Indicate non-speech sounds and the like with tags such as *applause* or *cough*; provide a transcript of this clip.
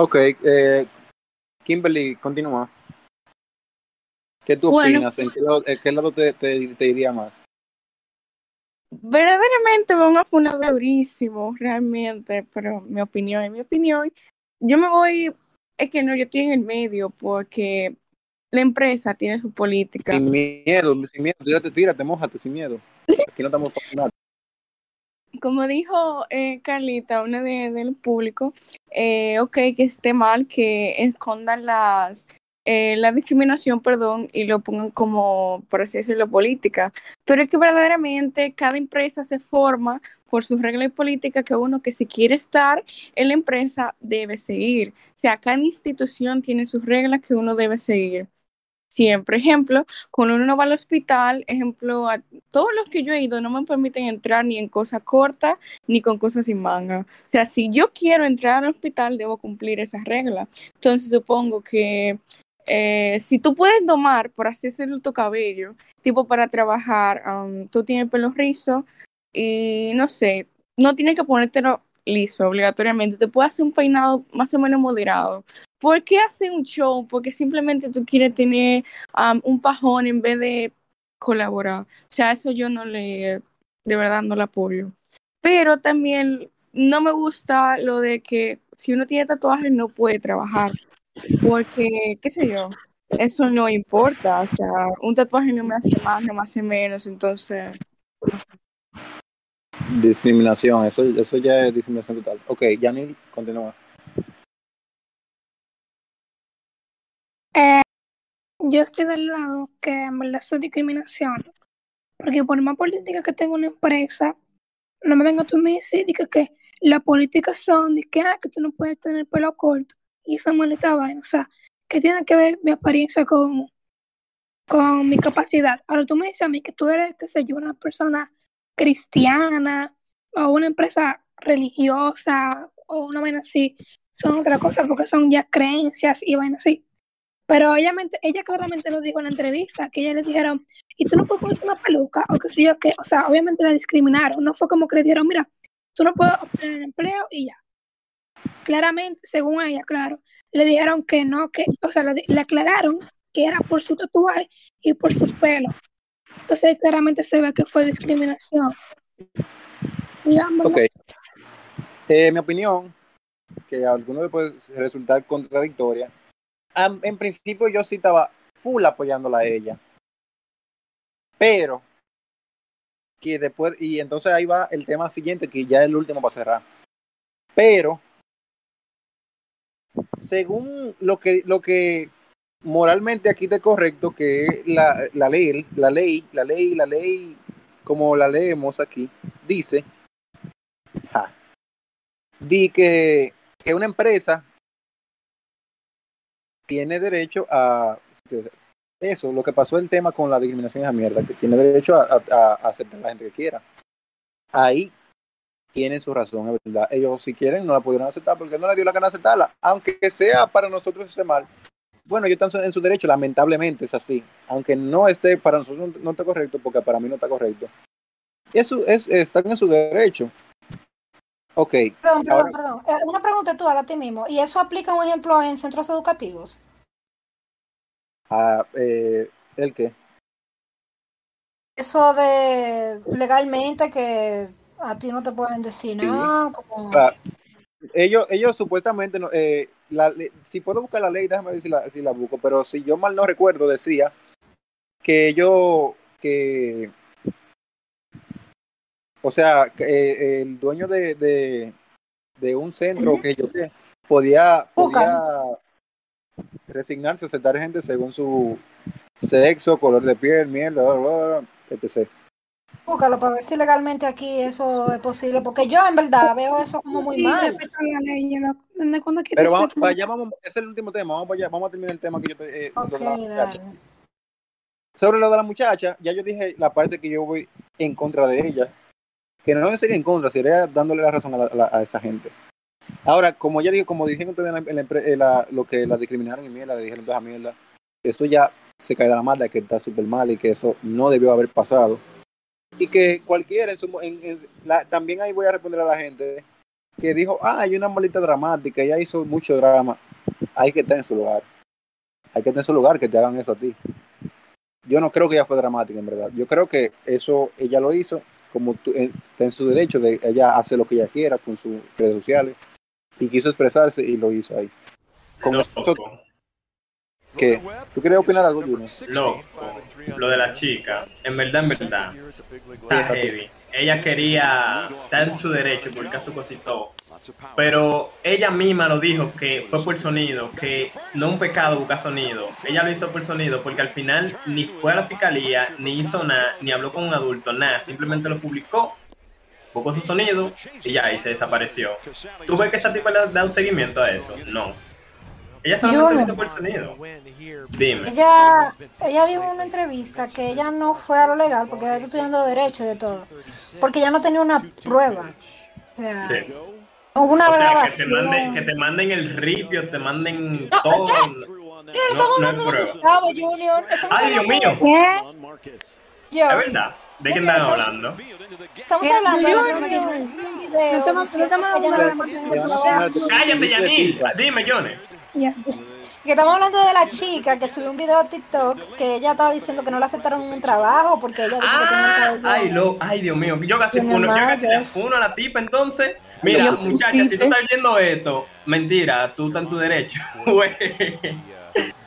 Ok, eh, Kimberly, continúa. ¿Qué tú Bueno. opinas? ¿En qué lado, en qué lado te, te, te iría más? Verdaderamente van a funar durísimo, realmente, pero mi opinión es mi opinión. Yo me voy, es que no, yo estoy en el medio porque la empresa tiene su política. Sin miedo, sin miedo, tírate, tírate, mojate, sin miedo. Aquí no estamos para nada. Como dijo eh, Carlita, una de, del público, eh, ok, que esté mal que escondan las eh, la discriminación, perdón, y lo pongan como, por así decirlo, política. Pero es que verdaderamente cada empresa se forma por sus reglas y políticas que uno que si quiere estar en la empresa debe seguir. O sea, cada institución tiene sus reglas que uno debe seguir. Siempre, ejemplo, cuando uno va al hospital, ejemplo, a todos los que yo he ido no me permiten entrar ni en cosas cortas ni con cosas sin manga. O sea, si yo quiero entrar al hospital, debo cumplir esas reglas. Entonces, supongo que eh, si tú puedes domar, por así decirlo, tu cabello, tipo para trabajar, tú tienes pelo rizo y no sé, no tienes que ponértelo liso obligatoriamente, te puedes hacer un peinado más o menos moderado. ¿Por qué hacer un show? Porque simplemente tú quieres tener um, un pajón en vez de colaborar. O sea, eso yo no le, de verdad no lo apoyo. Pero también no me gusta lo de que si uno tiene tatuajes no puede trabajar. Porque, qué sé yo, eso no importa. O sea, un tatuaje no me hace más, no me hace menos. Entonces, Discriminación, eso, eso ya es discriminación total. Ok, Yanil, continúa. Eh, yo estoy del lado que en verdad es discriminación. Porque por más política que tenga una empresa, no me venga tú a decir que, que las políticas son de que, ah, que tú no puedes tener pelo corto y esa maldita vaina. O sea, que tiene que ver mi experiencia con, con mi capacidad. Ahora tú me dices a mí que tú eres, qué sé yo, una persona cristiana o una empresa religiosa o una vaina así, son otra cosa porque son ya creencias y vainas así. Pero ella, ella claramente lo dijo en la entrevista, que ella le dijeron, y tú no puedes ponerte una peluca, o qué sé yo qué, o sea, obviamente la discriminaron, no fue como que le dijeron, mira, tú no puedes obtener empleo y ya. Claramente, según ella, claro, le dijeron que no, que, o sea, le, le aclararon que era por su tatuaje y por su pelo. Entonces claramente se ve que fue discriminación. Ok. Eh, mi opinión, que a algunos le puede resultar contradictoria, en principio yo sí estaba full apoyándola a ella. Pero, que después, y entonces ahí va el tema siguiente, que ya es el último para cerrar. Pero, según lo que, lo que moralmente aquí está correcto, que la, la ley, la ley, la ley, la ley, como la leemos aquí, dice. Di que, que una empresa tiene derecho a eso, lo que pasó el tema con la discriminación es mierda, que tiene derecho a, a- a aceptar a la gente que quiera. Ahí tienen su razón, es verdad. Ellos si quieren no la pudieron aceptar porque no le dio la gana aceptarla, aunque sea para nosotros esté mal. Bueno, ellos están en su derecho, lamentablemente es así. Aunque no esté para nosotros no, no está correcto, porque para mí no está correcto. Eso es, están en su derecho. Ok, Perdón, perdón, Ahora- perdón. Eh, Una pregunta tú a ti mismo. ¿Y eso aplica, un ejemplo, en centros educativos? Ah, eh, ¿El qué? Eso de legalmente que a ti no te pueden decir nada. como- ellos, ellos supuestamente, no, eh, la, si puedo buscar la ley, déjame ver si la, si la busco, pero si yo mal no recuerdo, decía que ellos, que, o sea, que, eh, el dueño de, de, de un centro, que yo qué, podía, podía resignarse a aceptar gente según su sexo, color de piel, mierda, bla, bla, bla, etc. Búscalo para ver si legalmente aquí eso es posible. Porque yo, en verdad, veo eso como muy sí, mal. respeto la ley, yo no- ¿desde cuándo que Pero vamos, para allá vamos, ese es el último tema, vamos para allá, vamos a terminar el tema que yo te, eh, Ok, lo de la. Sobre lo de la muchacha, ya yo dije la parte que yo voy en contra de ella, que no sería en contra, sería dándole la razón a, la- a esa gente. Ahora, como ya dije, como dijeron ustedes en en la lo que la discriminaron y mierda, le dijeron toda esa mierda, eso ya se cae de la mala, que está súper mal y que eso no debió haber pasado. Y que cualquiera, en su en- la- también ahí voy a responder a la gente que dijo, ah, hay una maldita dramática, ella hizo mucho drama, hay que estar en su lugar. Hay que estar en su lugar que te hagan eso a ti. Yo no creo que ella fue dramática, en verdad. Yo creo que eso ella lo hizo como tú, está en su derecho de ella hace lo que ella quiera con sus redes sociales y quiso expresarse y lo hizo ahí. Con No, eso, ¿qué? ¿Tú querías opinar algo, Junior? loco, lo de la chica, en verdad, en verdad, está heavy. Ella quería estar en su derecho por el caso cosito, pero ella misma lo dijo que fue por sonido, que no un pecado buscar sonido. Ella lo hizo por sonido porque al final ni fue a la fiscalía, ni hizo nada, ni habló con un adulto, nada. Simplemente lo publicó, buscó su sonido y ya, y se desapareció. ¿Tú ves que esa tipa le ha dado seguimiento a eso? No. Ella solamente lo Yo hizo por sonido. Dime. Ella, ella dijo en una entrevista que ella no fue a lo legal porque ella está estudiando derecho y de todo. Porque ella no tenía una prueba. O sea, Sí. hubo una O sea, que te, grabación. manden, que te manden el ripio, te manden No, todo. Mira, estamos No, no hablando es de. Gustavo Junior. Estamos Ay, Dios mío. ¿Qué? Yo, Es verdad. ¿De qué están hablando? estamos hablando de un video el. Cállate, Yanil. Dime, Johnny. Ya. *laughs* Que estamos hablando de la chica que subió un video a TikTok que ella estaba diciendo que no le aceptaron un trabajo porque ella dijo que tenía Ah, ay, lo, ay, Dios mío. Yo casi yo mallas. funo a la tipa entonces. Mira, muchacha, si tú estás viendo esto, mentira, tú estás en tu derecho. *laughs*